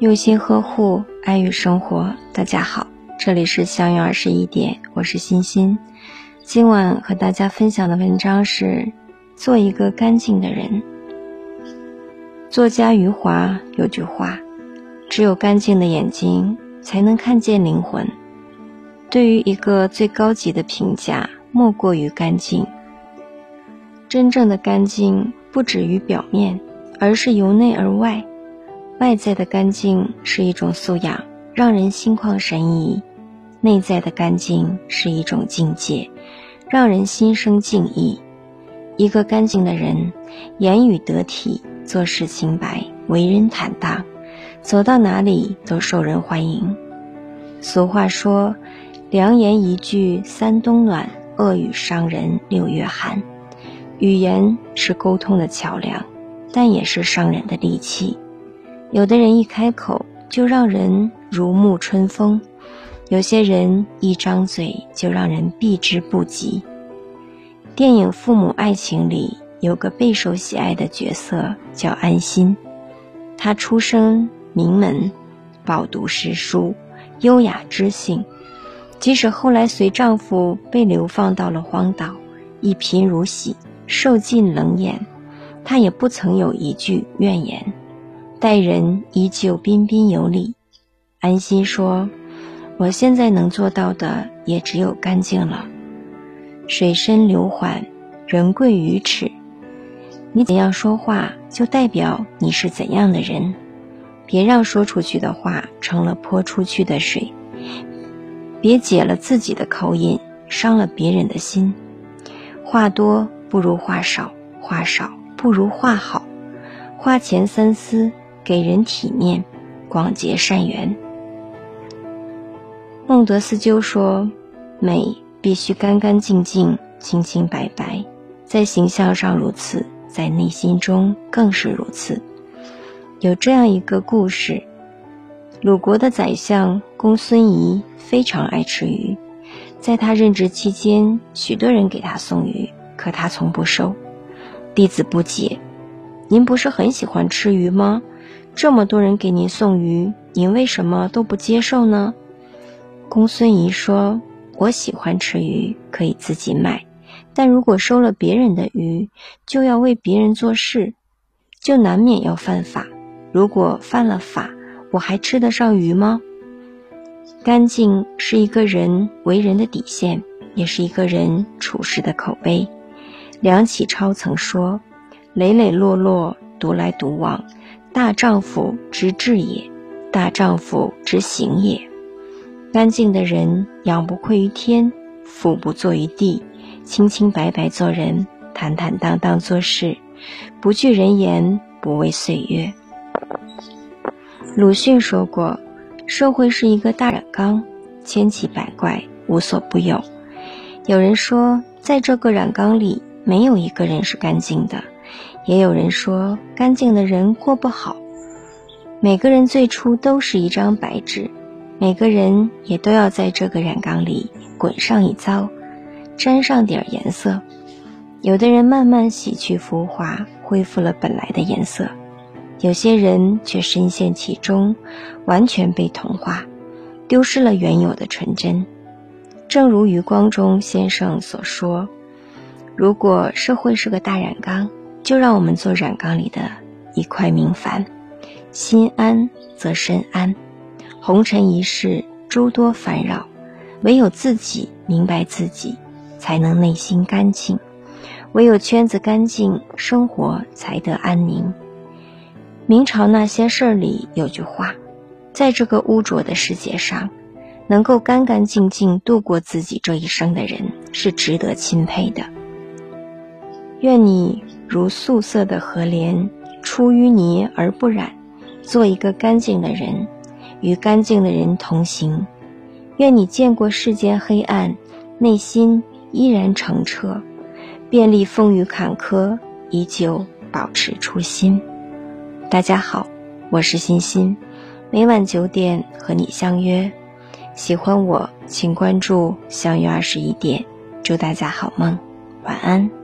用心呵护，爱与生活。大家好，这里是相约二十一点，我是欣欣。今晚和大家分享的文章是：做一个干净的人。作家余华有句话：“只有干净的眼睛，才能看见灵魂。”对于一个最高级的评价，莫过于干净。真正的干净，不止于表面，而是由内而外。外在的干净是一种素养，让人心旷神怡；内在的干净是一种境界，让人心生敬意。一个干净的人，言语得体，做事清白，为人坦荡，走到哪里都受人欢迎。俗话说：“良言一句三冬暖，恶语伤人六月寒。”语言是沟通的桥梁，但也是伤人的利器。有的人一开口就让人如沐春风，有些人一张嘴就让人避之不及。电影《父母爱情》里有个备受喜爱的角色叫安心，她出身名门，饱读诗书，优雅知性。即使后来随丈夫被流放到了荒岛，一贫如洗，受尽冷眼，她也不曾有一句怨言。待人依旧彬彬有礼，安心说：“我现在能做到的也只有干净了。水深流缓，人贵于尺。你怎样说话，就代表你是怎样的人。别让说出去的话成了泼出去的水，别解了自己的口音，伤了别人的心。话多不如话少，话少不如话好。花钱三思。”给人体面，广结善缘。孟德斯鸠说：“美必须干干净净、清清白白，在形象上如此，在内心中更是如此。”有这样一个故事：鲁国的宰相公孙仪非常爱吃鱼，在他任职期间，许多人给他送鱼，可他从不收。弟子不解：“您不是很喜欢吃鱼吗？”这么多人给您送鱼，您为什么都不接受呢？公孙仪说：“我喜欢吃鱼，可以自己买；但如果收了别人的鱼，就要为别人做事，就难免要犯法。如果犯了法，我还吃得上鱼吗？”干净是一个人为人的底线，也是一个人处事的口碑。梁启超曾说：“磊磊落落，独来独往。”大丈夫之志也，大丈夫之行也。干净的人，仰不愧于天，俯不怍于地，清清白白做人，坦坦荡荡做事，不惧人言，不畏岁月。鲁迅说过：“社会是一个大染缸，千奇百怪，无所不有。”有人说，在这个染缸里，没有一个人是干净的。也有人说，干净的人过不好。每个人最初都是一张白纸，每个人也都要在这个染缸里滚上一遭，沾上点颜色。有的人慢慢洗去浮华，恢复了本来的颜色；有些人却深陷其中，完全被同化，丢失了原有的纯真。正如余光中先生所说：“如果社会是个大染缸。”就让我们做染缸里的一块明矾，心安则身安。红尘一世诸多烦扰，唯有自己明白自己，才能内心干净；唯有圈子干净，生活才得安宁。明朝那些事儿里有句话：在这个污浊的世界上，能够干干净净度过自己这一生的人，是值得钦佩的。愿你。如素色的河莲，出淤泥而不染。做一个干净的人，与干净的人同行。愿你见过世间黑暗，内心依然澄澈；遍历风雨坎坷，依旧保持初心。大家好，我是欣欣，每晚九点和你相约。喜欢我，请关注“相约二十一点”。祝大家好梦，晚安。